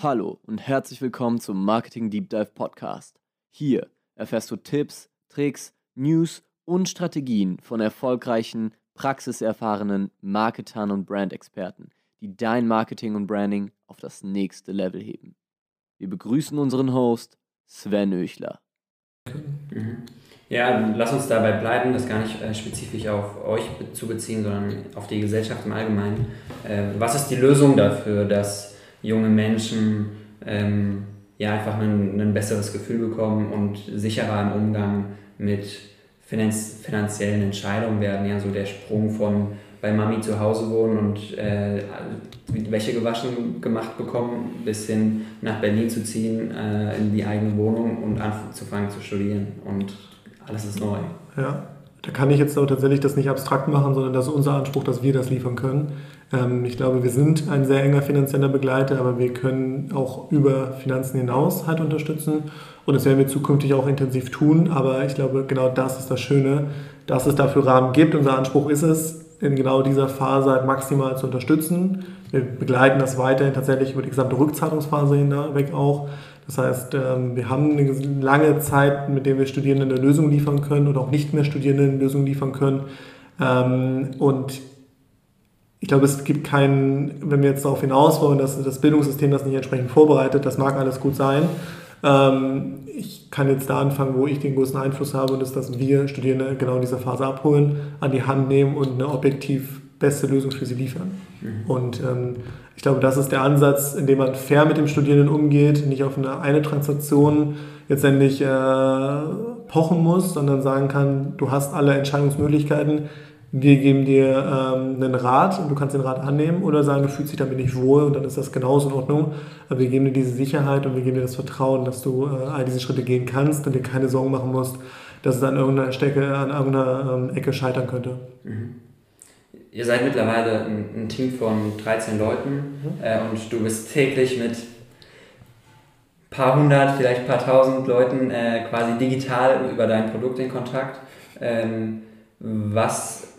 Hallo und herzlich willkommen zum Marketing Deep Dive Podcast. Hier erfährst du Tipps, Tricks, News und Strategien von erfolgreichen, praxiserfahrenen Marketern und Brandexperten, die dein Marketing und Branding auf das nächste Level heben. Wir begrüßen unseren Host Sven Öchler. Mhm. Ja, lass uns dabei bleiben, das gar nicht äh, spezifisch auf euch zu beziehen, sondern auf die Gesellschaft im Allgemeinen. Äh, was ist die Lösung dafür, dass junge Menschen ähm, ja einfach ein, ein besseres Gefühl bekommen und sicherer im Umgang mit finanz finanziellen Entscheidungen werden. Ja, so der Sprung von bei Mami zu Hause wohnen und äh, Wäsche gewaschen gemacht bekommen, bis hin nach Berlin zu ziehen, äh, in die eigene Wohnung und anzufangen zu studieren. Und alles ist neu. Ja, da kann ich jetzt auch tatsächlich das nicht abstrakt machen, sondern das ist unser Anspruch, dass wir das liefern können. Ähm, ich glaube, wir sind ein sehr enger finanzieller Begleiter, aber wir können auch über Finanzen hinaus halt unterstützen. Und das werden wir zukünftig auch intensiv tun. Aber ich glaube, genau das ist das Schöne, dass es dafür Rahmen gibt. Unser Anspruch ist es, in genau dieser Phase halt maximal zu unterstützen. Wir begleiten das weiterhin tatsächlich über die gesamte Rückzahlungsphase hinweg auch. Das heißt, ähm, wir haben eine lange Zeit, mit der wir Studierenden eine Lösung liefern können oder auch nicht mehr Studierenden eine Lösung liefern können. Ähm, und ich glaube, es gibt keinen, wenn wir jetzt darauf hinaus wollen, dass das Bildungssystem das nicht entsprechend vorbereitet, das mag alles gut sein. Ähm, ich kann jetzt da anfangen, wo ich den größten Einfluss habe, und das ist, dass wir Studierende genau in dieser Phase abholen, an die Hand nehmen und eine objektiv beste Lösung für sie liefern. Mhm. Und ähm, ich glaube, das ist der Ansatz, in dem man fair mit dem Studierenden umgeht, nicht auf eine, eine Transaktion letztendlich äh, pochen muss, sondern sagen kann, du hast alle Entscheidungsmöglichkeiten, wir geben dir ähm, einen Rat und du kannst den Rat annehmen oder sagen, du fühlst dich damit nicht wohl und dann ist das genauso in Ordnung. Aber wir geben dir diese Sicherheit und wir geben dir das Vertrauen, dass du äh, all diese Schritte gehen kannst und dir keine Sorgen machen musst, dass es an irgendeiner Stecke, an irgendeiner ähm, Ecke scheitern könnte. Mhm. Ihr seid mittlerweile ein, ein, Team von 13 Leuten mhm. äh, und du bist täglich mit paar hundert, vielleicht paar tausend Leuten äh, quasi digital über dein Produkt in Kontakt. Ähm, was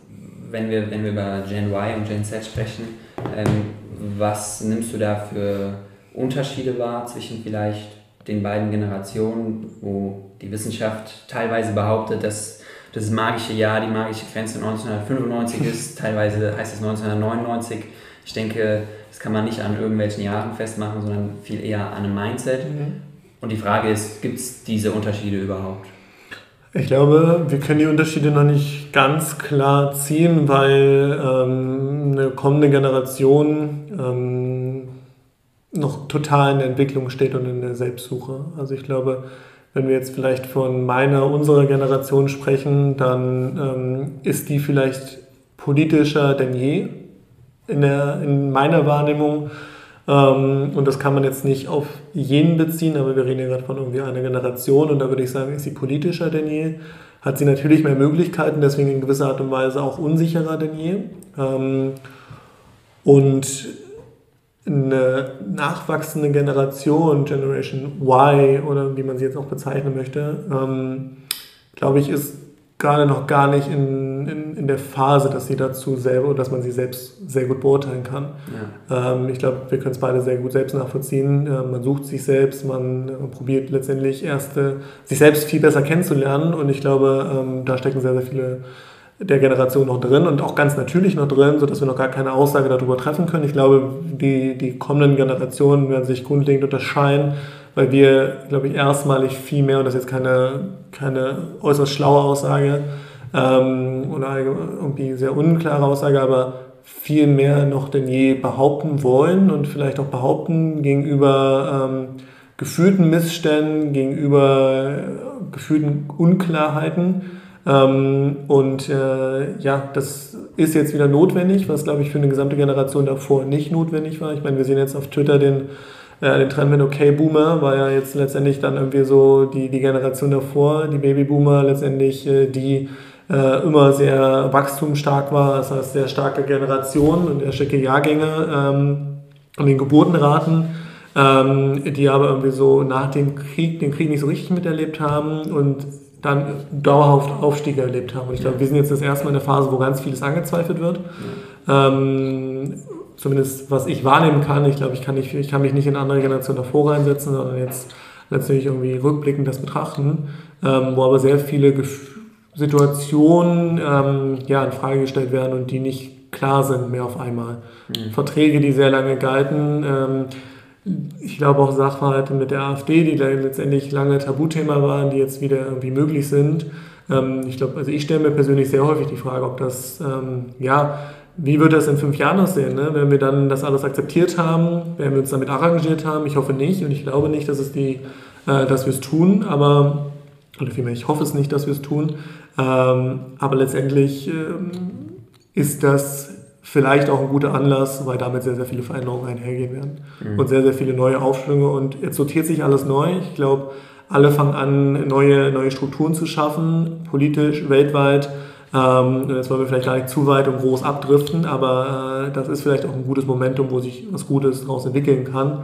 wenn wir, wenn wir über Gen Y und Gen Z sprechen, ähm, was nimmst du da für Unterschiede wahr zwischen vielleicht den beiden Generationen, wo die Wissenschaft teilweise behauptet, dass das magische Jahr, die magische Grenze 1995 ist, teilweise heißt es 1999. Ich denke, das kann man nicht an irgendwelchen Jahren festmachen, sondern viel eher an einem Mindset. Mhm. Und die Frage ist, gibt es diese Unterschiede überhaupt? Ich glaube, wir können die Unterschiede noch nicht ganz klar ziehen, weil ähm, eine kommende Generation ähm, noch total in der Entwicklung steht und in der Selbstsuche. Also ich glaube, wenn wir jetzt vielleicht von meiner, unserer Generation sprechen, dann ähm, ist die vielleicht politischer denn je in, der, in meiner Wahrnehmung. Ähm, und das kann man jetzt nicht auf jeden beziehen, aber wir reden ja gerade von irgendwie einer Generation und da würde ich sagen, ist sie politischer denn je. Hat sie natürlich mehr Möglichkeiten, deswegen in gewisser Art und Weise auch unsicherer denn je. Ähm, und eine nachwachsende Generation, Generation Y oder wie man sie jetzt auch bezeichnen möchte, ähm, glaube ich, ist gerade noch gar nicht in, in, in der Phase, dass sie dazu selber, dass man sie selbst sehr gut beurteilen kann. Ja. Ähm, ich glaube, wir können es beide sehr gut selbst nachvollziehen. Äh, man sucht sich selbst, man, man äh, probiert letztendlich erst äh, sich selbst viel besser kennenzulernen und ich glaube, ähm, da stecken sehr, sehr viele der Generation noch drin und auch ganz natürlich noch drin, sodass wir noch gar keine Aussage darüber treffen können. Ich glaube, die, die kommenden Generationen werden sich grundlegend unterscheiden weil wir, glaube ich, erstmalig viel mehr, und das ist jetzt keine, keine äußerst schlaue Aussage ähm, oder irgendwie sehr unklare Aussage, aber viel mehr noch denn je behaupten wollen und vielleicht auch behaupten gegenüber ähm, gefühlten Missständen, gegenüber äh, gefühlten Unklarheiten. Ähm, und äh, ja, das ist jetzt wieder notwendig, was glaube ich für eine gesamte Generation davor nicht notwendig war. Ich meine, wir sehen jetzt auf Twitter den äh, den Trend mit Okay Boomer war ja jetzt letztendlich dann irgendwie so die, die Generation davor, die Babyboomer letztendlich, äh, die äh, immer sehr wachstumsstark war, das heißt sehr starke Generation und sehr starke Jahrgänge ähm, und den Geburtenraten, ähm, die aber irgendwie so nach dem Krieg, den Krieg nicht so richtig miterlebt haben und dann dauerhaft Aufstiege erlebt haben. Und ich glaube, wir sind jetzt das erste Mal in der Phase, wo ganz vieles angezweifelt wird. Ähm, zumindest was ich wahrnehmen kann, ich glaube, ich kann, nicht, ich kann mich nicht in andere Generationen davor reinsetzen, sondern jetzt letztendlich irgendwie rückblickend das betrachten, ähm, wo aber sehr viele Gef Situationen ähm, ja, in Frage gestellt werden und die nicht klar sind mehr auf einmal. Mhm. Verträge, die sehr lange galten, ähm, ich glaube auch Sachverhalte mit der AfD, die da letztendlich lange Tabuthema waren, die jetzt wieder irgendwie möglich sind. Ähm, ich glaube, also ich stelle mir persönlich sehr häufig die Frage, ob das, ähm, ja, wie wird das in fünf Jahren aussehen, ne? wenn wir dann das alles akzeptiert haben, wenn wir uns damit arrangiert haben. Ich hoffe nicht und ich glaube nicht, dass, es die, äh, dass wir es tun, aber, oder vielmehr, ich hoffe es nicht, dass wir es tun, ähm, aber letztendlich ähm, ist das vielleicht auch ein guter Anlass, weil damit sehr, sehr viele Veränderungen einhergehen werden mhm. und sehr, sehr viele neue Aufschwünge und jetzt sortiert sich alles neu. Ich glaube, alle fangen an, neue, neue Strukturen zu schaffen, politisch, weltweit. Ähm, jetzt wollen wir vielleicht gar nicht zu weit und groß abdriften, aber äh, das ist vielleicht auch ein gutes Momentum, wo sich was Gutes daraus entwickeln kann,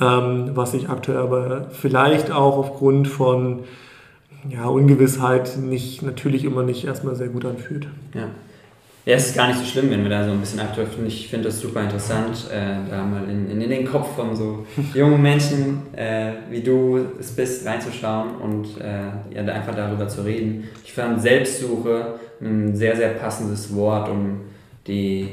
ja. ähm, was sich aktuell aber vielleicht auch aufgrund von ja, Ungewissheit nicht, natürlich immer nicht erstmal sehr gut anfühlt. Ja. Ja, es ist gar nicht so schlimm, wenn wir da so ein bisschen abdriften. Ich finde das super interessant, äh, da mal in, in, in, den Kopf von so jungen Menschen, äh, wie du es bist, reinzuschauen und äh, ja, einfach darüber zu reden. Ich fand Selbstsuche ein sehr, sehr passendes Wort, um die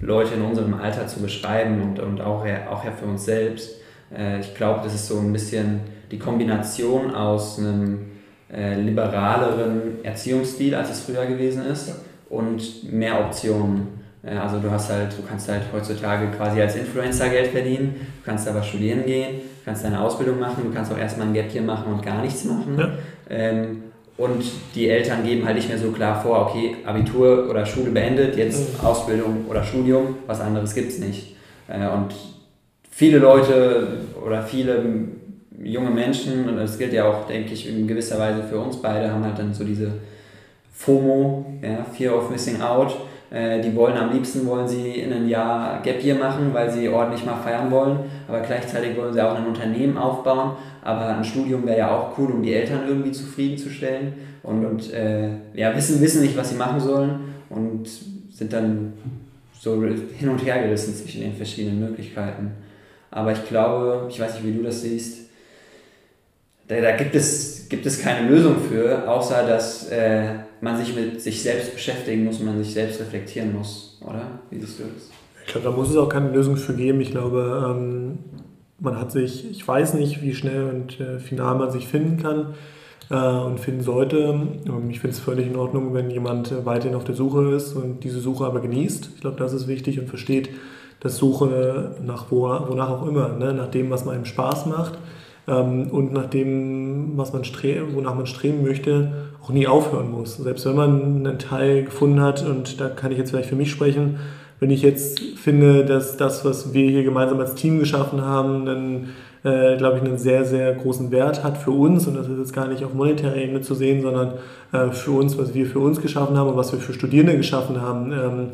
Leute in unserem Alter zu beschreiben und, und auch, auch ja für uns selbst. Äh, ich glaube, das ist so ein bisschen die Kombination aus einem äh, liberaleren Erziehungsstil, als es früher gewesen ist ja. und mehr Optionen. Äh, also du hast halt, du kannst halt heutzutage quasi als Influencer Geld verdienen, du kannst aber studieren gehen, du kannst deine Ausbildung machen, du kannst auch erstmal ein Gap hier machen und gar nichts machen. Ja. Ähm, und die Eltern geben halt nicht mehr so klar vor, okay, Abitur oder Schule beendet, jetzt mhm. Ausbildung oder Studium, was anderes gibt es nicht. Äh, und viele Leute oder viele junge Menschen, und das gilt ja auch, denke ich, in gewisser Weise für uns beide, haben halt dann so diese FOMO, ja, Fear of Missing Out. Äh, die wollen am liebsten wollen sie in einem Jahr Gap Year machen, weil sie ordentlich mal feiern wollen, aber gleichzeitig wollen sie auch ein Unternehmen aufbauen. Aber ein Studium wäre ja auch cool, um die Eltern irgendwie zufriedenzustellen und, und äh, ja, wissen, wissen nicht, was sie machen sollen und sind dann so hin und her gerissen zwischen den verschiedenen Möglichkeiten. Aber ich glaube, ich weiß nicht, wie du das siehst, da, da, gibt, es, gibt es keine Lösung für, außer dass äh, man sich mit sich selbst beschäftigen muss, man sich selbst reflektieren muss, oder? Wie siehst du das? Ich glaube, da muss es auch keine Lösung für geben. Ich glaube, ähm, man hat sich, ich weiß nicht, wie schnell und äh, final man sich finden kann äh, und finden sollte. Ähm, ich finde es völlig in Ordnung, wenn jemand äh, weiterhin auf der Suche ist und diese Suche aber genießt. Ich glaube, das ist wichtig und versteht, dass Suche nach wo, wonach auch immer, ne? nach dem, was einem Spaß macht und nach dem, was man wonach man streben möchte, auch nie aufhören muss. Selbst wenn man einen Teil gefunden hat, und da kann ich jetzt vielleicht für mich sprechen, wenn ich jetzt finde, dass das, was wir hier gemeinsam als Team geschaffen haben, einen, äh, glaube ich, einen sehr, sehr großen Wert hat für uns, und das ist jetzt gar nicht auf monetärer Ebene zu sehen, sondern äh, für uns, was wir für uns geschaffen haben und was wir für Studierende geschaffen haben. Ähm,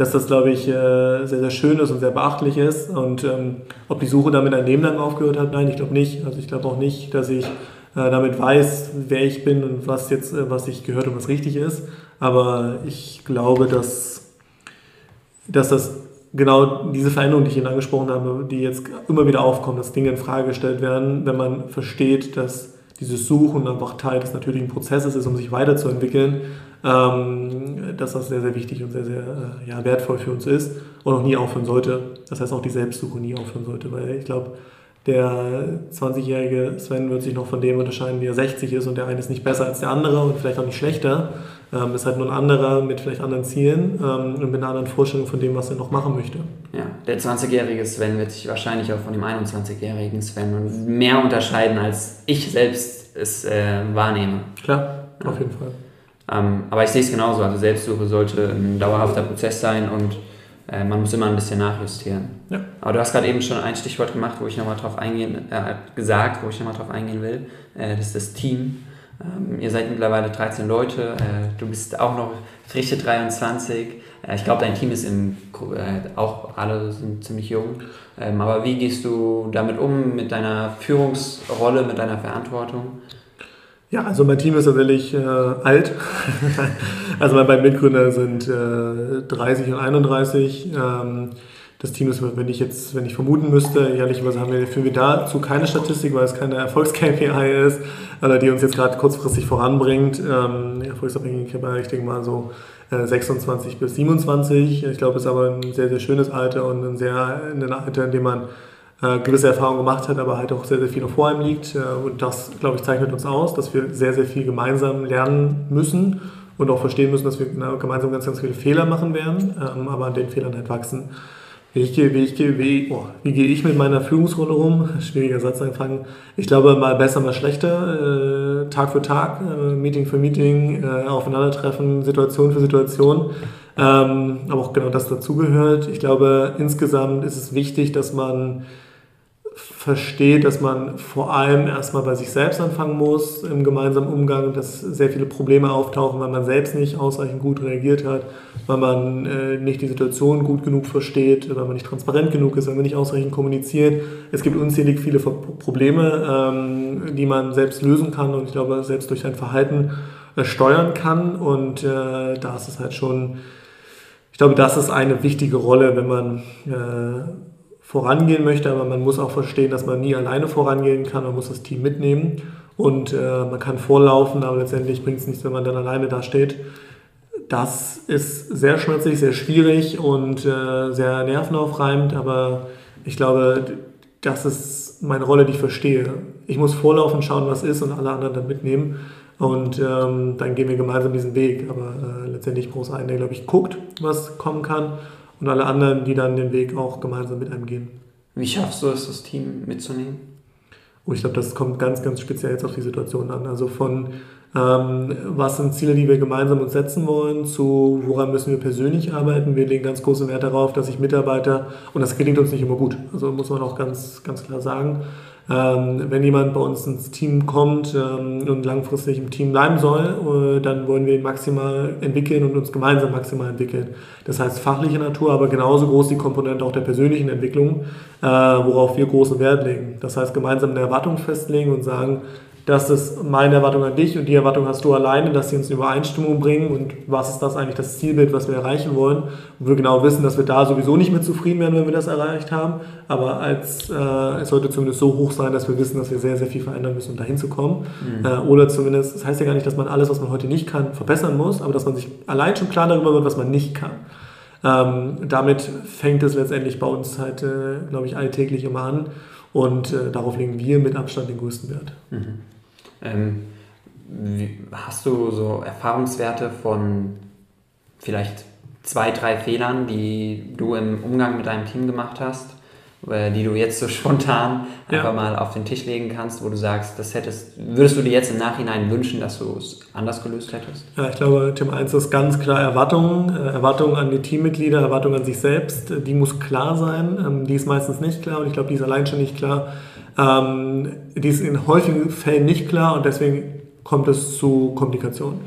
dass das, glaube ich, äh, sehr, sehr schön ist und sehr beachtlich ist. Und ähm, ob die Suche damit ein Leben lang aufgehört hat, nein, ich glaube nicht. Also ich glaube auch nicht, dass ich äh, damit weiß, wer ich bin und was jetzt, äh, was ich gehört und was richtig ist. Aber ich glaube, dass, dass das genau diese Veränderung, die ich Ihnen angesprochen habe, die jetzt immer wieder aufkommen, dass Dinge in Frage gestellt werden, wenn man versteht, dass dieses Suchen einfach Teil des natürlichen Prozesses ist, um sich weiterzuentwickeln, dass das sehr, sehr wichtig und sehr, sehr äh, ja, wertvoll für uns ist und auch nie aufhören sollte. Das heißt auch die Selbstsuche nie aufhören sollte, weil ich glaube, der 20-jährige Sven wird sich noch von dem unterscheiden, der 60 ist und der eine ist nicht besser als der andere und vielleicht auch nicht schlechter. Ähm, ist halt nur ein anderer mit vielleicht anderen Zielen ähm, und mit einer anderen Vorstellung von dem, was er noch machen möchte. Ja, der 20-jährige Sven wird sich wahrscheinlich auch von dem 21-jährigen Sven mehr unterscheiden, als ich selbst es äh, wahrnehme. Klar, ja. auf jeden Fall. Ähm, aber ich sehe es genauso. Also Selbstsuche sollte ein dauerhafter Prozess sein und äh, man muss immer ein bisschen nachjustieren. Ja. Aber du hast gerade eben schon ein Stichwort gemacht, wo ich nochmal drauf eingehen, äh, gesagt, wo ich nochmal drauf eingehen will. Äh, das ist das Team. Ähm, ihr seid mittlerweile 13 Leute. Äh, du bist auch noch frische 23. Äh, ich glaube, dein Team ist im, äh, auch alle sind ziemlich jung. Ähm, aber wie gehst du damit um, mit deiner Führungsrolle, mit deiner Verantwortung? Ja, also mein Team ist tatsächlich äh, alt. also meine beiden Mitgründer sind äh, 30 und 31. Ähm, das Team ist, wenn ich jetzt, wenn ich vermuten müsste, ehrlicherweise haben wir, führen wir dazu keine Statistik, weil es keine Erfolgs-KPI ist, oder die uns jetzt gerade kurzfristig voranbringt. Ähm, erfolgsabhängig, ich denke mal so äh, 26 bis 27. Ich glaube, es ist aber ein sehr, sehr schönes Alter und ein sehr, ein Alter, in dem man äh, gewisse Erfahrungen gemacht hat, aber halt auch sehr, sehr viel noch vor einem liegt. Äh, und das, glaube ich, zeichnet uns aus, dass wir sehr, sehr viel gemeinsam lernen müssen und auch verstehen müssen, dass wir na, gemeinsam ganz, ganz viele Fehler machen werden, ähm, aber an den Fehlern halt wachsen. Wie, ich gehe, wie, ich wie, oh, wie gehe ich mit meiner Führungsrolle um? Schwieriger Satz anfangen. Ich glaube, mal besser, mal schlechter. Äh, Tag für Tag, äh, Meeting für Meeting, äh, aufeinandertreffen, Situation für Situation. Ähm, aber auch genau das dazugehört. Ich glaube, insgesamt ist es wichtig, dass man versteht, dass man vor allem erstmal bei sich selbst anfangen muss im gemeinsamen Umgang, dass sehr viele Probleme auftauchen, weil man selbst nicht ausreichend gut reagiert hat, weil man äh, nicht die Situation gut genug versteht, weil man nicht transparent genug ist, weil man nicht ausreichend kommuniziert. Es gibt unzählig viele Probleme, ähm, die man selbst lösen kann und ich glaube, selbst durch sein Verhalten äh, steuern kann und äh, da ist es halt schon, ich glaube, das ist eine wichtige Rolle, wenn man äh, vorangehen möchte, aber man muss auch verstehen, dass man nie alleine vorangehen kann, man muss das Team mitnehmen und äh, man kann vorlaufen, aber letztendlich bringt es nichts, wenn man dann alleine da steht. Das ist sehr schmerzlich, sehr schwierig und äh, sehr nervenaufreibend, aber ich glaube, das ist meine Rolle, die ich verstehe. Ich muss vorlaufen, schauen, was ist und alle anderen dann mitnehmen. Und ähm, dann gehen wir gemeinsam diesen Weg. Aber äh, letztendlich braucht es einen, der, glaube ich, guckt, was kommen kann und alle anderen, die dann den Weg auch gemeinsam mit einem gehen. Wie schaffst du es, das Team mitzunehmen? Oh, ich glaube, das kommt ganz, ganz speziell jetzt auf die Situation an. Also von ähm, was sind Ziele, die wir gemeinsam uns setzen wollen, zu woran müssen wir persönlich arbeiten. Wir legen ganz großen Wert darauf, dass sich Mitarbeiter, und das gelingt uns nicht immer gut, also muss man auch ganz, ganz klar sagen, wenn jemand bei uns ins Team kommt ähm, und langfristig im Team bleiben soll, äh, dann wollen wir ihn maximal entwickeln und uns gemeinsam maximal entwickeln. Das heißt fachliche Natur, aber genauso groß die Komponente auch der persönlichen Entwicklung, äh, worauf wir großen Wert legen. Das heißt gemeinsam eine Erwartung festlegen und sagen, das ist meine Erwartung an dich und die Erwartung hast du alleine, dass sie uns in Übereinstimmung bringen und was ist das eigentlich das Zielbild, was wir erreichen wollen. Und wir genau wissen, dass wir da sowieso nicht mehr zufrieden werden, wenn wir das erreicht haben, aber als, äh, es sollte zumindest so hoch sein, dass wir wissen, dass wir sehr, sehr viel verändern müssen, um dahin zu kommen. Mhm. Äh, oder zumindest, das heißt ja gar nicht, dass man alles, was man heute nicht kann, verbessern muss, aber dass man sich allein schon klar darüber wird, was man nicht kann. Ähm, damit fängt es letztendlich bei uns halt, äh, glaube ich, alltäglich immer an. Und äh, darauf legen wir mit Abstand den größten Wert. Mhm. Ähm, wie, hast du so Erfahrungswerte von vielleicht zwei, drei Fehlern, die du im Umgang mit deinem Team gemacht hast? Äh, die du jetzt so spontan ja. einfach mal auf den Tisch legen kannst, wo du sagst, das hättest, würdest du dir jetzt im Nachhinein wünschen, dass du es anders gelöst hättest? Ja, ich glaube, Thema 1 ist ganz klar Erwartungen, äh, Erwartungen an die Teammitglieder, Erwartungen an sich selbst, die muss klar sein, ähm, die ist meistens nicht klar und ich glaube, die ist allein schon nicht klar. Ähm, die ist in häufigen Fällen nicht klar und deswegen kommt es zu Komplikationen.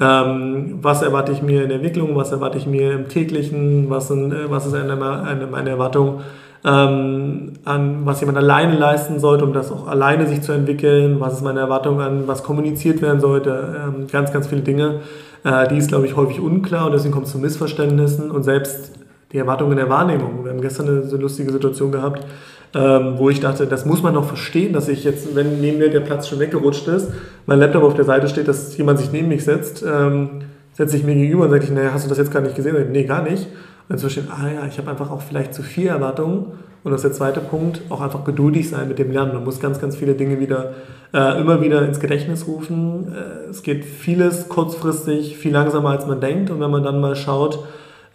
Ähm, was erwarte ich mir in der Entwicklung, was erwarte ich mir im täglichen, was, sind, äh, was ist eine, eine, meine Erwartung ähm, an was jemand alleine leisten sollte, um das auch alleine sich zu entwickeln, was ist meine Erwartung an, was kommuniziert werden sollte, ähm, ganz, ganz viele Dinge. Äh, die ist, glaube ich, häufig unklar und deswegen kommt es zu Missverständnissen und selbst die Erwartungen der Wahrnehmung. Wir haben gestern eine so lustige Situation gehabt, ähm, wo ich dachte, das muss man doch verstehen, dass ich jetzt, wenn neben mir der Platz schon weggerutscht ist, mein Laptop auf der Seite steht, dass jemand sich neben mich setzt, ähm, setzt sich mir gegenüber und sagt, naja, hast du das jetzt gar nicht gesehen? Nee, gar nicht. Und so ah ja, ich habe einfach auch vielleicht zu viel Erwartungen. Und das ist der zweite Punkt, auch einfach geduldig sein mit dem Lernen. Man muss ganz, ganz viele Dinge wieder, äh, immer wieder ins Gedächtnis rufen. Äh, es geht vieles kurzfristig, viel langsamer als man denkt. Und wenn man dann mal schaut,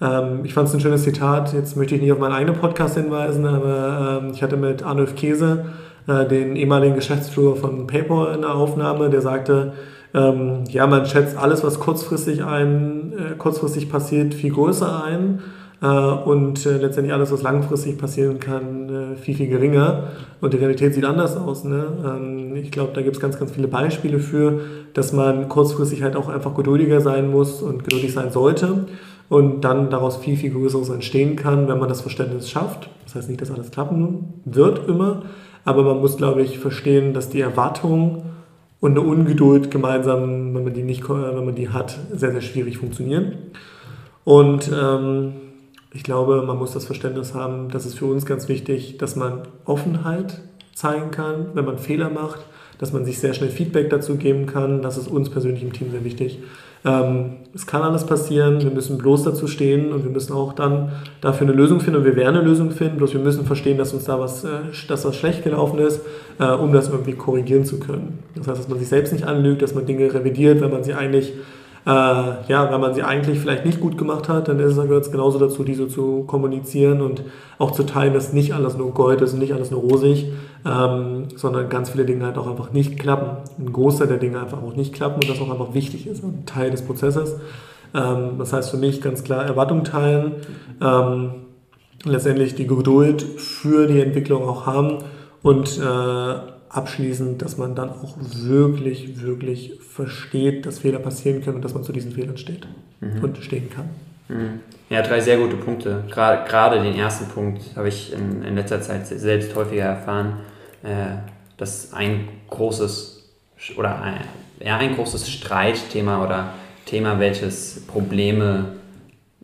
ähm, ich fand es ein schönes Zitat, jetzt möchte ich nicht auf meinen eigenen Podcast hinweisen, aber ähm, ich hatte mit Arnulf Käse, äh, den ehemaligen Geschäftsführer von PayPal in der Aufnahme, der sagte, ähm, ja, man schätzt alles, was kurzfristig, ein, äh, kurzfristig passiert, viel größer ein äh, und äh, letztendlich alles, was langfristig passieren kann, äh, viel, viel geringer. Und die Realität sieht anders aus. Ne? Ähm, ich glaube, da gibt es ganz, ganz viele Beispiele für, dass man kurzfristig halt auch einfach geduldiger sein muss und geduldig sein sollte und dann daraus viel, viel Größeres entstehen kann, wenn man das Verständnis schafft. Das heißt nicht, dass alles klappen wird immer, aber man muss, glaube ich, verstehen, dass die Erwartung und eine Ungeduld gemeinsam, wenn man die, nicht, wenn man die hat, sehr, sehr schwierig funktionieren. Und ähm, ich glaube, man muss das Verständnis haben, das ist für uns ganz wichtig, dass man Offenheit zeigen kann, wenn man Fehler macht, dass man sich sehr schnell Feedback dazu geben kann. Das ist uns persönlich im Team sehr wichtig. Ähm, es kann alles passieren, wir müssen bloß dazu stehen und wir müssen auch dann dafür eine Lösung finden und wir werden eine Lösung finden, bloß wir müssen verstehen, dass uns da was, äh, dass was schlecht gelaufen ist, äh, um das irgendwie korrigieren zu können. Das heißt, dass man sich selbst nicht anlügt, dass man Dinge revidiert, wenn man sie eigentlich äh, ja, wenn man sie eigentlich vielleicht nicht gut gemacht hat, dann gehört es genauso dazu, diese zu kommunizieren und auch zu teilen, dass nicht alles nur Gold ist und nicht alles nur rosig, ähm, sondern ganz viele Dinge halt auch einfach nicht klappen. Ein Großteil der Dinge einfach auch nicht klappen und das auch einfach wichtig ist, ein Teil des Prozesses. Ähm, das heißt für mich ganz klar Erwartung teilen, ähm, letztendlich die Geduld für die Entwicklung auch haben und äh, abschließend, dass man dann auch wirklich, wirklich versteht, dass Fehler passieren können und dass man zu diesen Fehlern steht mhm. und stehen kann. Mhm. Ja, drei sehr gute Punkte. Gerade, gerade den ersten Punkt habe ich in, in letzter Zeit selbst häufiger erfahren, äh, dass ein großes oder ein, ja, ein großes Streitthema oder Thema, welches Probleme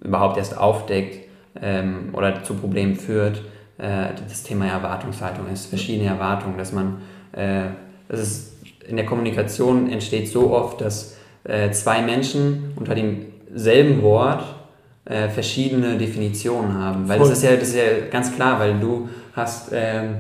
überhaupt erst aufdeckt ähm, oder zu Problemen führt, äh, das Thema Erwartungshaltung ist, verschiedene Erwartungen, dass man das ist, in der Kommunikation entsteht so oft, dass äh, zwei Menschen unter demselben Wort äh, verschiedene Definitionen haben. Weil das ist, ja, das ist ja ganz klar, weil du hast ähm,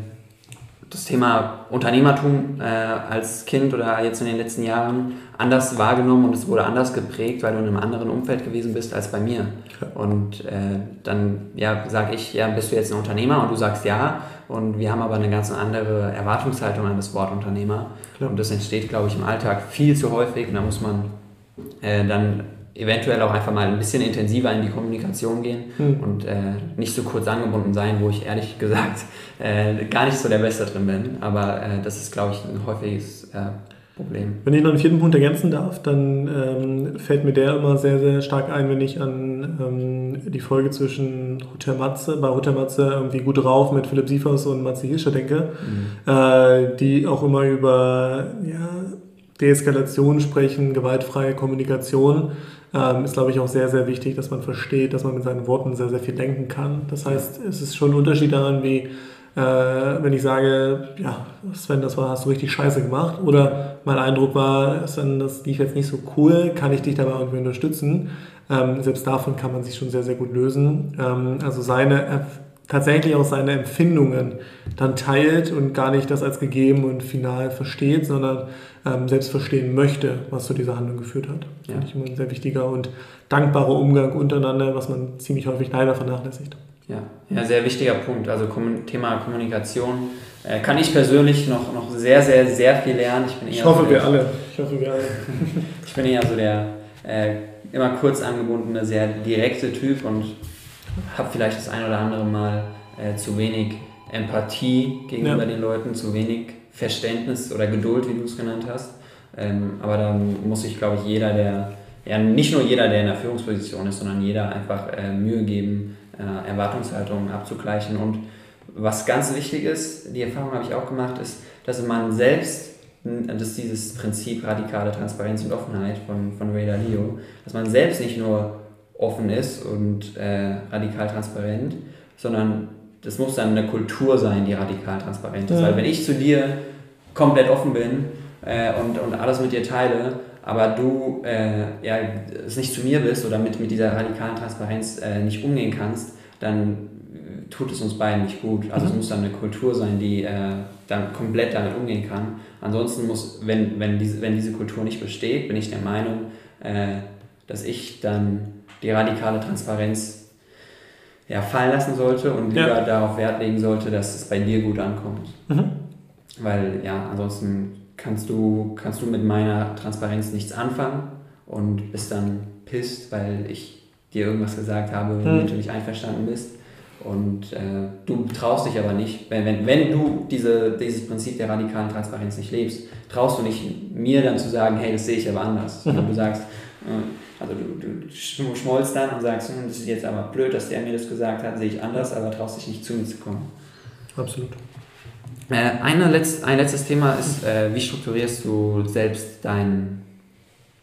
das Thema Unternehmertum äh, als Kind oder jetzt in den letzten Jahren anders wahrgenommen und es wurde anders geprägt, weil du in einem anderen Umfeld gewesen bist als bei mir. Und äh, dann ja, sage ich, ja, bist du jetzt ein Unternehmer und du sagst ja. Und wir haben aber eine ganz andere Erwartungshaltung an das Wort Unternehmer. Klar. Und das entsteht, glaube ich, im Alltag viel zu häufig. Und da muss man äh, dann eventuell auch einfach mal ein bisschen intensiver in die Kommunikation gehen hm. und äh, nicht so kurz angebunden sein, wo ich ehrlich gesagt äh, gar nicht so der Beste drin bin. Aber äh, das ist, glaube ich, ein häufiges äh, Problem. Wenn ich noch einen vierten Punkt ergänzen darf, dann ähm, fällt mir der immer sehr, sehr stark ein, wenn ich an ähm, die Folge zwischen Hotel Matze, bei Hotel Matze irgendwie gut drauf mit Philipp Siefers und Matze Hirscher denke, mhm. äh, die auch immer über ja, Deeskalation sprechen, gewaltfreie Kommunikation. Ähm, ist, glaube ich, auch sehr, sehr wichtig, dass man versteht, dass man mit seinen Worten sehr, sehr viel denken kann. Das heißt, es ist schon ein Unterschied daran, wie äh, wenn ich sage, ja, Sven, das war, hast du richtig scheiße gemacht. Oder mein Eindruck war, Sven, das lief jetzt nicht so cool, kann ich dich dabei irgendwie unterstützen? Ähm, selbst davon kann man sich schon sehr, sehr gut lösen. Ähm, also seine, tatsächlich auch seine Empfindungen dann teilt und gar nicht das als gegeben und final versteht, sondern ähm, selbst verstehen möchte, was zu dieser Handlung geführt hat. Ja. Finde ich immer ein sehr wichtiger und dankbarer Umgang untereinander, was man ziemlich häufig leider vernachlässigt. Ja, ja sehr wichtiger Punkt. Also Thema Kommunikation äh, kann ich persönlich noch, noch sehr, sehr, sehr viel lernen. Ich, bin eher ich hoffe, so wir alle. Ich hoffe, wir alle. ich bin eher so der äh, immer kurz angebundene, sehr direkte Typ und habe vielleicht das ein oder andere Mal äh, zu wenig Empathie gegenüber ja. den Leuten, zu wenig Verständnis oder Geduld, wie du es genannt hast. Ähm, aber da muss sich, glaube ich, jeder, der, ja, nicht nur jeder, der in der Führungsposition ist, sondern jeder einfach äh, Mühe geben, äh, Erwartungshaltungen abzugleichen. Und was ganz wichtig ist, die Erfahrung habe ich auch gemacht, ist, dass man selbst, dass dieses Prinzip radikale Transparenz und Offenheit von, von Ray Dalio, dass man selbst nicht nur offen ist und äh, radikal transparent, sondern das muss dann eine Kultur sein, die radikal transparent ist. Ja. Weil wenn ich zu dir komplett offen bin äh, und, und alles mit dir teile, aber du äh, ja, es nicht zu mir bist oder mit, mit dieser radikalen Transparenz äh, nicht umgehen kannst, dann tut es uns beiden nicht gut. Also mhm. es muss dann eine Kultur sein, die äh, dann komplett damit umgehen kann. Ansonsten muss, wenn, wenn, diese, wenn diese Kultur nicht besteht, bin ich der Meinung, äh, dass ich dann die radikale Transparenz ja, fallen lassen sollte und lieber ja. darauf Wert legen sollte, dass es bei dir gut ankommt. Mhm. Weil ja, ansonsten kannst du, kannst du mit meiner Transparenz nichts anfangen und bist dann pisst, weil ich dir irgendwas gesagt habe, hm. womit du nicht einverstanden bist. Und äh, du traust dich aber nicht, wenn, wenn, wenn du diese, dieses Prinzip der radikalen Transparenz nicht lebst, traust du nicht mir dann zu sagen, hey, das sehe ich aber anders. Mhm. Du sagst, äh, also du, du schmollst dann und sagst, hm, das ist jetzt aber blöd, dass der mir das gesagt hat, sehe ich anders, aber traust dich nicht zu mir zu kommen. Absolut. Äh, eine Letz-, ein letztes Thema ist, äh, wie strukturierst du selbst dein,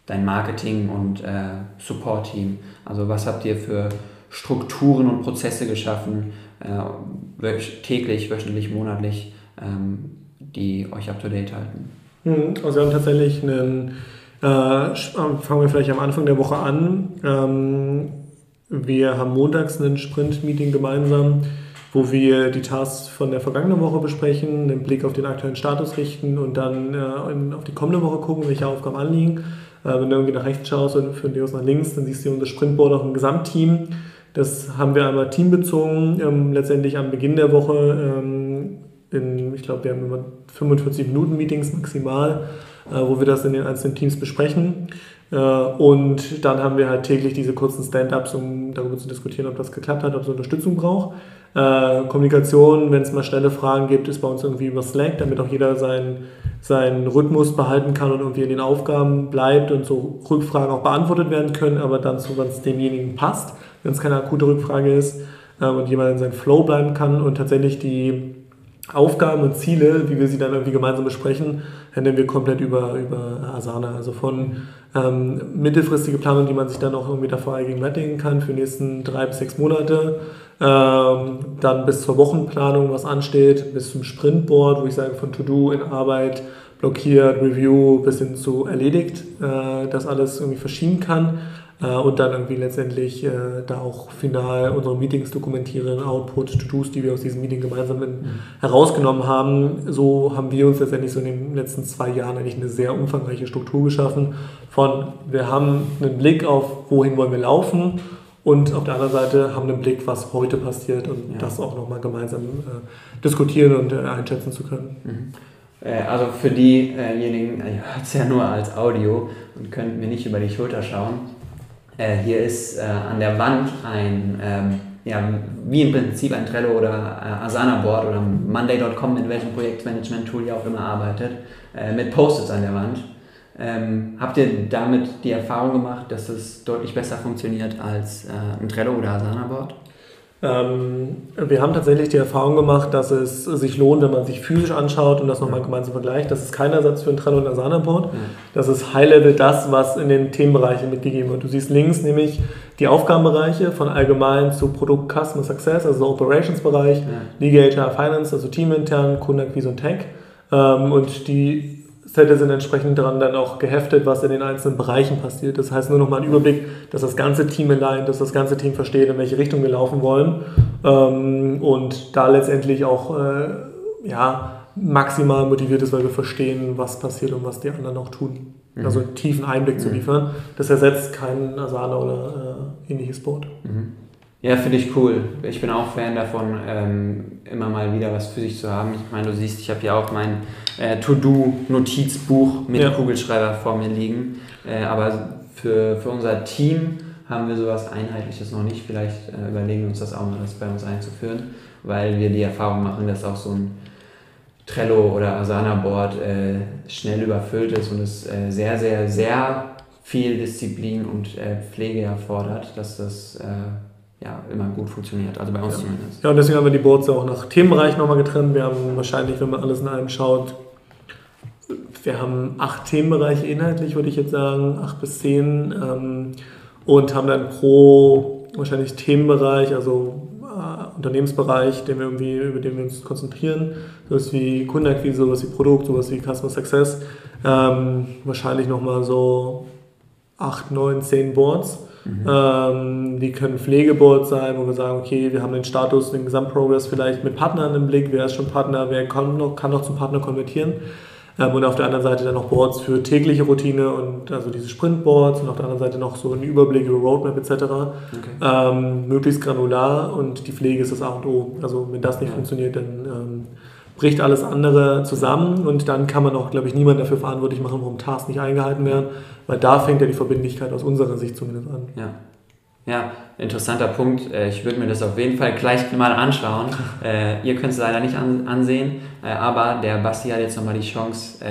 dein Marketing und äh, Support-Team? Also was habt ihr für Strukturen und Prozesse geschaffen, äh, täglich, wöchentlich, monatlich, ähm, die euch up-to-date halten? Hm, also wir haben tatsächlich einen, äh, fangen wir vielleicht am Anfang der Woche an. Ähm, wir haben montags ein Sprint-Meeting gemeinsam, wo wir die Tasks von der vergangenen Woche besprechen, einen Blick auf den aktuellen Status richten und dann äh, auf die kommende Woche gucken, welche Aufgaben anliegen. Äh, wenn du irgendwie nach rechts schaust und dir aus nach links, dann siehst du unser Sprintboard auch im Gesamtteam. Das haben wir einmal teambezogen, ähm, letztendlich am Beginn der Woche. Ähm, in, ich glaube, wir haben immer 45 Minuten Meetings maximal, äh, wo wir das in den einzelnen Teams besprechen. Äh, und dann haben wir halt täglich diese kurzen Stand-ups, um darüber zu diskutieren, ob das geklappt hat, ob es Unterstützung braucht. Äh, Kommunikation, wenn es mal schnelle Fragen gibt, ist bei uns irgendwie über Slack, damit auch jeder seinen, seinen Rhythmus behalten kann und irgendwie in den Aufgaben bleibt und so Rückfragen auch beantwortet werden können, aber dann so, wenn es demjenigen passt, wenn es keine akute Rückfrage ist äh, und jemand in seinem Flow bleiben kann und tatsächlich die Aufgaben und Ziele, wie wir sie dann irgendwie gemeinsam besprechen, handeln wir komplett über, über Asana. Also von ähm, mittelfristige Planung, die man sich dann auch irgendwie davor gegenwärtigen kann für die nächsten drei bis sechs Monate, ähm, dann bis zur Wochenplanung, was ansteht, bis zum Sprintboard, wo ich sage, von To-Do in Arbeit, blockiert, Review bis hin zu erledigt, äh, das alles irgendwie verschieben kann und dann irgendwie letztendlich äh, da auch final unsere Meetings dokumentieren, Output, To-Dos, die wir aus diesem Meeting gemeinsam in, mhm. herausgenommen haben. So haben wir uns letztendlich so in den letzten zwei Jahren eigentlich eine sehr umfangreiche Struktur geschaffen von, wir haben einen Blick auf, wohin wollen wir laufen und auf der anderen Seite haben einen Blick, was heute passiert und ja. das auch nochmal gemeinsam äh, diskutieren und äh, einschätzen zu können. Mhm. Äh, also für diejenigen, ihr hört es ja nur als Audio und könnt mir nicht über die Schulter schauen. Äh, hier ist äh, an der Wand ein, ähm, ja, wie im Prinzip ein Trello oder äh, Asana-Board oder Monday.com, mit welchem Projektmanagement-Tool ihr auch immer arbeitet, äh, mit Post-its an der Wand. Ähm, habt ihr damit die Erfahrung gemacht, dass es deutlich besser funktioniert als äh, ein Trello oder Asana-Board? Ähm, wir haben tatsächlich die Erfahrung gemacht, dass es sich lohnt, wenn man sich physisch anschaut und das nochmal gemeinsam vergleicht. Das ist kein Ersatz für ein Trello und Asana-Board. Ja. Das ist High-Level das, was in den Themenbereichen mitgegeben wird. Du siehst links nämlich die Aufgabenbereiche von allgemein zu Produkt Customer Success, also Operations-Bereich, ja. Legal HR Finance, also teamintern, Kundenakquise und Tech. Ähm, und die Zettel sind entsprechend daran dann auch geheftet, was in den einzelnen Bereichen passiert. Das heißt nur noch mal ein Überblick, dass das ganze Team allein, dass das ganze Team versteht, in welche Richtung wir laufen wollen ähm, und da letztendlich auch äh, ja, maximal motiviert ist, weil wir verstehen, was passiert und was die anderen auch tun. Mhm. Also einen tiefen Einblick mhm. zu liefern. Das ersetzt kein Asana oder äh, ähnliches Board. Mhm. Ja, finde ich cool. Ich bin auch Fan davon, ähm, immer mal wieder was für sich zu haben. Ich meine, du siehst, ich habe hier auch mein äh, To-Do-Notizbuch mit ja. Kugelschreiber vor mir liegen. Äh, aber für, für unser Team haben wir sowas Einheitliches noch nicht. Vielleicht äh, überlegen wir uns das auch mal, das bei uns einzuführen, weil wir die Erfahrung machen, dass auch so ein Trello oder Asana-Board äh, schnell überfüllt ist und es äh, sehr, sehr, sehr viel Disziplin und äh, Pflege erfordert, dass das ja, immer gut funktioniert. Also bei uns ja. zumindest. Ja, und deswegen haben wir die Boards auch nach Themenbereich nochmal getrennt. Wir haben wahrscheinlich, wenn man alles in einem schaut, wir haben acht Themenbereiche inhaltlich, würde ich jetzt sagen, acht bis zehn. Ähm, und haben dann pro wahrscheinlich Themenbereich, also äh, Unternehmensbereich, den wir irgendwie, über den wir uns konzentrieren, sowas wie Kundenakquise, sowas wie Produkt, sowas wie Customer Success, ähm, wahrscheinlich nochmal so acht, neun, zehn Boards. Mhm. Ähm, die können Pflegeboards sein, wo wir sagen, okay, wir haben den Status, den Gesamtprogress vielleicht mit Partnern im Blick, wer ist schon Partner, wer kann noch, kann noch zum Partner konvertieren. Ähm, und auf der anderen Seite dann noch Boards für tägliche Routine und also diese Sprintboards und auf der anderen Seite noch so ein Überblick über Roadmap etc. Okay. Ähm, möglichst granular und die Pflege ist das A und O. Also wenn das nicht ja. funktioniert, dann ähm, bricht alles andere zusammen und dann kann man auch, glaube ich, niemand dafür verantwortlich machen, warum Tasks nicht eingehalten werden, weil da fängt ja die Verbindlichkeit aus unserer Sicht zumindest an. Ja. Ja, interessanter Punkt. Äh, ich würde mir das auf jeden Fall gleich mal anschauen. Äh, ihr könnt es leider nicht ansehen, äh, aber der Basti hat jetzt nochmal die Chance,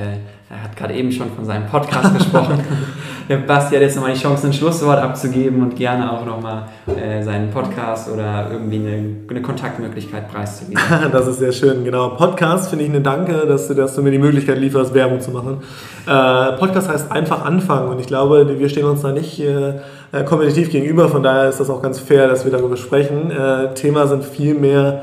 er hat gerade eben schon von seinem Podcast gesprochen. Der Basti hat jetzt nochmal die Chance, ein Schlusswort abzugeben und gerne auch nochmal äh, seinen Podcast oder irgendwie eine, eine Kontaktmöglichkeit preiszugeben. das ist sehr schön, genau. Podcast finde ich eine Danke, dass du, dass du mir die Möglichkeit lieferst, Werbung zu machen. Äh, Podcast heißt einfach anfangen und ich glaube, wir stehen uns da nicht äh, äh kompetitiv gegenüber, von daher ist das auch ganz fair, dass wir darüber sprechen. Äh, Thema sind viel mehr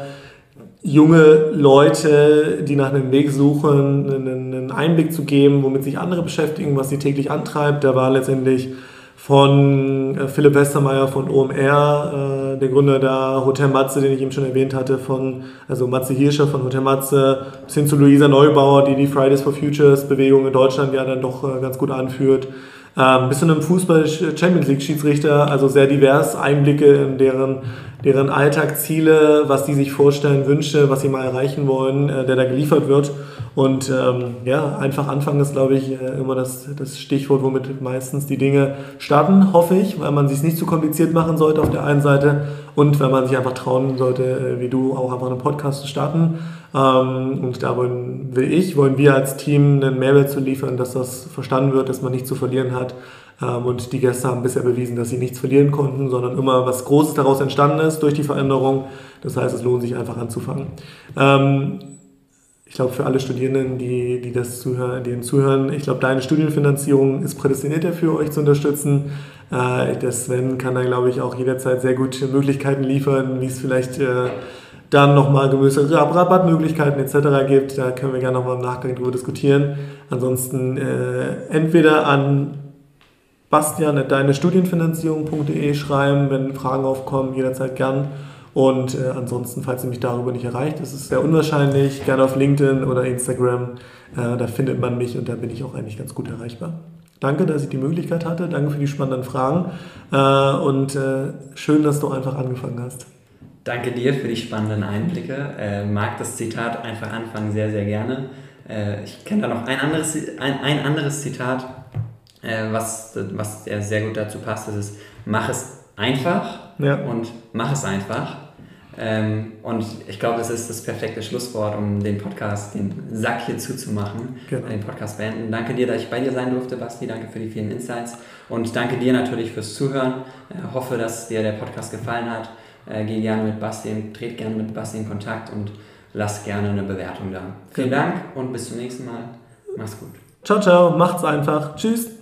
junge Leute, die nach einem Weg suchen, einen Einblick zu geben, womit sich andere beschäftigen, was sie täglich antreibt. Da war letztendlich von äh, Philipp Westermeier von OMR, äh, der Gründer der Hotel Matze, den ich eben schon erwähnt hatte, von, also Matze Hirscher von Hotel Matze, bis hin zu Luisa Neubauer, die die Fridays for Futures Bewegung in Deutschland ja dann doch äh, ganz gut anführt. Ähm, bis zu einem Fußball-Champions League-Schiedsrichter, also sehr divers, Einblicke in deren deren Alltag, Ziele, was die sich vorstellen, Wünsche, was sie mal erreichen wollen, äh, der da geliefert wird. Und ähm, ja, einfach anfangen ist, glaube ich, äh, immer das, das Stichwort, womit meistens die Dinge starten, hoffe ich, weil man sich nicht zu kompliziert machen sollte auf der einen Seite und weil man sich einfach trauen sollte, äh, wie du, auch einfach einen Podcast zu starten. Ähm, und da wollen, will ich, wollen wir als Team einen Mehrwert zu liefern, dass das verstanden wird, dass man nichts zu verlieren hat und die Gäste haben bisher bewiesen, dass sie nichts verlieren konnten, sondern immer was Großes daraus entstanden ist durch die Veränderung. Das heißt, es lohnt sich einfach anzufangen. Ähm, ich glaube, für alle Studierenden, die, die das zuhören, denen zuhören, ich glaube, deine Studienfinanzierung ist prädestiniert dafür, euch zu unterstützen. Äh, der Sven kann da, glaube ich, auch jederzeit sehr gute Möglichkeiten liefern, wie es vielleicht äh, dann nochmal gewisse Rabattmöglichkeiten etc. gibt. Da können wir gerne nochmal im Nachgang drüber diskutieren. Ansonsten äh, entweder an bastian.deinestudienfinanzierung.de schreiben, wenn Fragen aufkommen, jederzeit gern. Und äh, ansonsten, falls ihr mich darüber nicht erreicht, ist es sehr unwahrscheinlich, gerne auf LinkedIn oder Instagram. Äh, da findet man mich und da bin ich auch eigentlich ganz gut erreichbar. Danke, dass ich die Möglichkeit hatte. Danke für die spannenden Fragen. Äh, und äh, schön, dass du einfach angefangen hast. Danke dir für die spannenden Einblicke. Äh, mag das Zitat einfach anfangen sehr, sehr gerne. Äh, ich kenne da noch ein anderes, ein, ein anderes Zitat äh, was, was sehr gut dazu passt, das ist, mach es einfach ja. und mach es einfach. Ähm, und ich glaube, das ist das perfekte Schlusswort, um den Podcast, den Sack hier zuzumachen, genau. den Podcast beenden. Danke dir, dass ich bei dir sein durfte, Basti. Danke für die vielen Insights. Und danke dir natürlich fürs Zuhören. Ich hoffe, dass dir der Podcast gefallen hat. Äh, geh gerne mit Basti, tret gerne mit Basti in Kontakt und lass gerne eine Bewertung da. Vielen genau. Dank und bis zum nächsten Mal. Mach's gut. Ciao, ciao. Macht's einfach. Tschüss.